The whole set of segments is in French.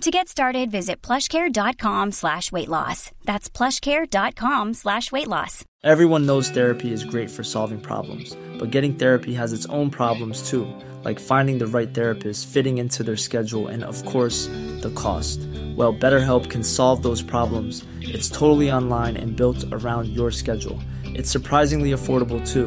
To get started, visit plushcare.com slash weight loss. That's plushcare.com slash weight loss. Everyone knows therapy is great for solving problems, but getting therapy has its own problems too, like finding the right therapist, fitting into their schedule, and of course, the cost. Well, BetterHelp can solve those problems. It's totally online and built around your schedule. It's surprisingly affordable too.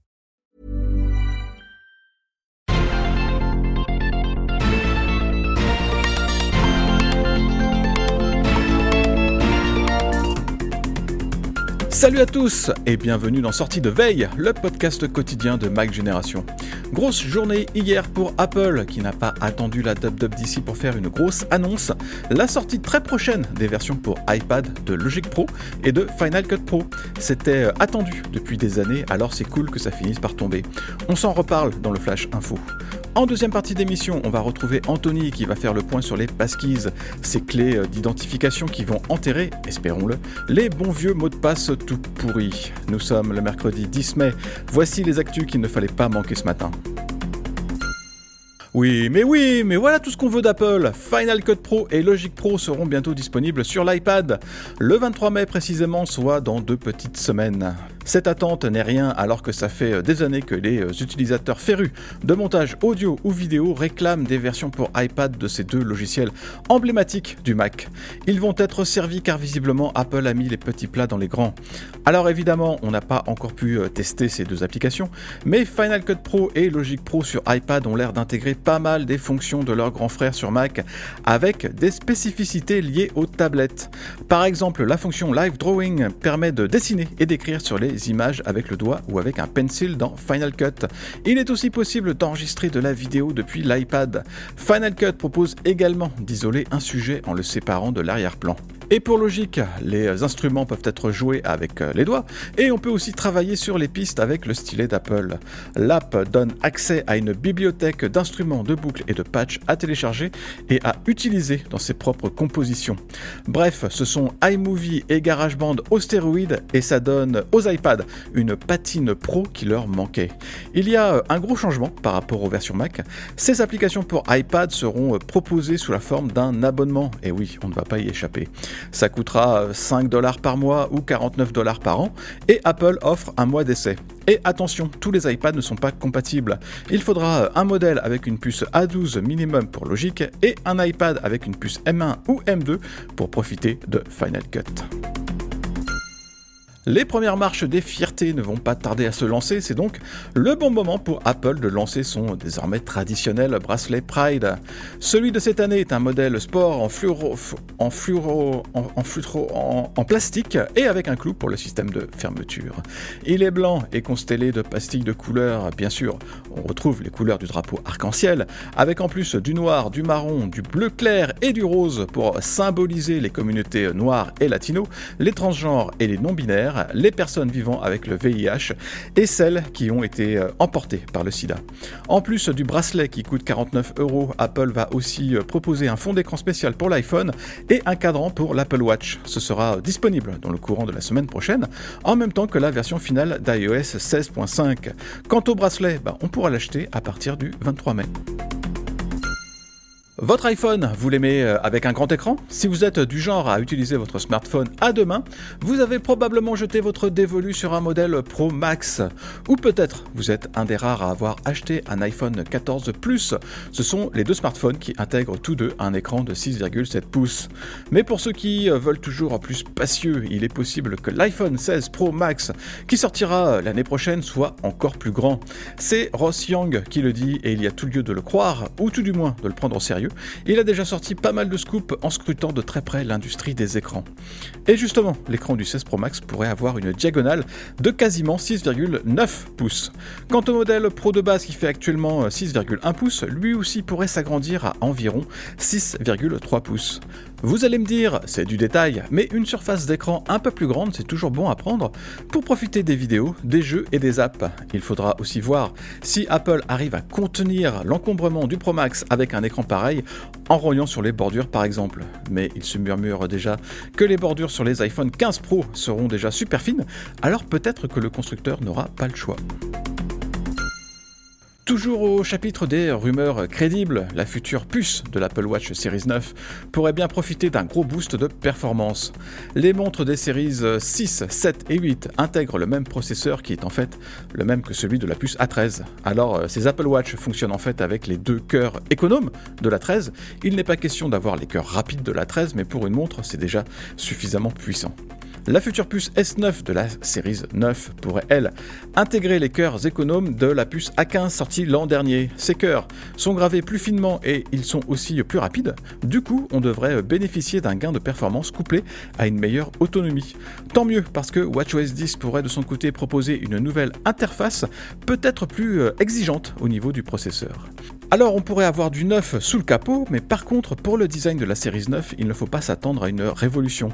Salut à tous et bienvenue dans Sortie de Veille, le podcast quotidien de Mac Génération. Grosse journée hier pour Apple qui n'a pas attendu la WWDC pour faire une grosse annonce, la sortie très prochaine des versions pour iPad de Logic Pro et de Final Cut Pro. C'était euh, attendu depuis des années, alors c'est cool que ça finisse par tomber. On s'en reparle dans le Flash Info. En deuxième partie d'émission, on va retrouver Anthony qui va faire le point sur les passkeys, ces clés euh, d'identification qui vont enterrer, espérons-le, les bons vieux mots de passe tout pourris. Nous sommes le mercredi 10 mai. Voici les actus qu'il ne fallait pas manquer ce matin. Oui, mais oui, mais voilà tout ce qu'on veut d'Apple. Final Cut Pro et Logic Pro seront bientôt disponibles sur l'iPad, le 23 mai précisément, soit dans deux petites semaines. Cette attente n'est rien alors que ça fait des années que les utilisateurs férus de montage audio ou vidéo réclament des versions pour iPad de ces deux logiciels emblématiques du Mac. Ils vont être servis car visiblement Apple a mis les petits plats dans les grands. Alors évidemment, on n'a pas encore pu tester ces deux applications, mais Final Cut Pro et Logic Pro sur iPad ont l'air d'intégrer pas mal des fonctions de leur grand frère sur Mac avec des spécificités liées aux tablettes. Par exemple, la fonction Live Drawing permet de dessiner et d'écrire sur les images avec le doigt ou avec un pencil dans Final Cut. Il est aussi possible d'enregistrer de la vidéo depuis l'iPad. Final Cut propose également d'isoler un sujet en le séparant de l'arrière-plan. Et pour logique, les instruments peuvent être joués avec les doigts et on peut aussi travailler sur les pistes avec le stylet d'Apple. L'app donne accès à une bibliothèque d'instruments, de boucles et de patchs à télécharger et à utiliser dans ses propres compositions. Bref, ce sont iMovie et GarageBand aux stéroïdes et ça donne aux iPads une patine pro qui leur manquait. Il y a un gros changement par rapport aux versions Mac. Ces applications pour iPad seront proposées sous la forme d'un abonnement. Et oui, on ne va pas y échapper. Ça coûtera 5 dollars par mois ou 49 dollars par an et Apple offre un mois d'essai. Et attention, tous les iPads ne sont pas compatibles. Il faudra un modèle avec une puce A12 minimum pour logique et un iPad avec une puce M1 ou M2 pour profiter de Final Cut. Les premières marches des fiertés ne vont pas tarder à se lancer, c'est donc le bon moment pour Apple de lancer son désormais traditionnel bracelet Pride. Celui de cette année est un modèle sport en fluoro, en, en, plastique et avec un clou pour le système de fermeture. Il est blanc et constellé de pastilles de couleurs, bien sûr, on retrouve les couleurs du drapeau arc-en-ciel, avec en plus du noir, du marron, du bleu clair et du rose pour symboliser les communautés noires et latino, les transgenres et les non-binaires les personnes vivant avec le VIH et celles qui ont été euh, emportées par le sida. En plus du bracelet qui coûte 49 euros, Apple va aussi euh, proposer un fond d'écran spécial pour l'iPhone et un cadran pour l'Apple Watch. Ce sera disponible dans le courant de la semaine prochaine, en même temps que la version finale d'iOS 16.5. Quant au bracelet, bah, on pourra l'acheter à partir du 23 mai. Votre iPhone, vous l'aimez euh, avec un grand écran? Si vous êtes du genre à utiliser votre smartphone à deux mains, vous avez probablement jeté votre dévolu sur un modèle Pro Max. Ou peut-être vous êtes un des rares à avoir acheté un iPhone 14 Plus. Ce sont les deux smartphones qui intègrent tous deux un écran de 6,7 pouces. Mais pour ceux qui euh, veulent toujours plus spacieux, il est possible que l'iPhone 16 Pro Max, qui sortira euh, l'année prochaine, soit encore plus grand. C'est Ross Young qui le dit et il y a tout lieu de le croire, ou tout du moins de le prendre au sérieux. Il a déjà sorti pas mal de scoops en scrutant de très près l'industrie des écrans. Et justement, l'écran du 16 Pro Max pourrait avoir une diagonale de quasiment 6,9 pouces. Quant au modèle Pro de base qui fait actuellement 6,1 pouces, lui aussi pourrait s'agrandir à environ 6,3 pouces. Vous allez me dire, c'est du détail, mais une surface d'écran un peu plus grande, c'est toujours bon à prendre pour profiter des vidéos, des jeux et des apps. Il faudra aussi voir si Apple arrive à contenir l'encombrement du Pro Max avec un écran pareil en rognant sur les bordures par exemple. Mais il se murmure déjà que les bordures sur les iPhone 15 Pro seront déjà super fines, alors peut-être que le constructeur n'aura pas le choix. Toujours au chapitre des rumeurs crédibles, la future puce de l'Apple Watch Series 9 pourrait bien profiter d'un gros boost de performance. Les montres des séries 6, 7 et 8 intègrent le même processeur qui est en fait le même que celui de la puce A13. Alors euh, ces Apple Watch fonctionnent en fait avec les deux cœurs économes de la 13. Il n'est pas question d'avoir les cœurs rapides de la 13, mais pour une montre c'est déjà suffisamment puissant. La future puce S9 de la série 9 pourrait, elle, intégrer les cœurs économes de la puce A15 sortie l'an dernier. Ces cœurs sont gravés plus finement et ils sont aussi plus rapides. Du coup, on devrait bénéficier d'un gain de performance couplé à une meilleure autonomie. Tant mieux parce que WatchOS 10 pourrait de son côté proposer une nouvelle interface peut-être plus euh, exigeante au niveau du processeur. Alors on pourrait avoir du neuf sous le capot, mais par contre pour le design de la série 9, il ne faut pas s'attendre à une révolution.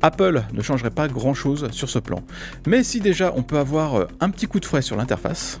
Apple ne changerait pas grand chose sur ce plan. Mais si déjà on peut avoir euh, un petit coup de fouet sur l'interface,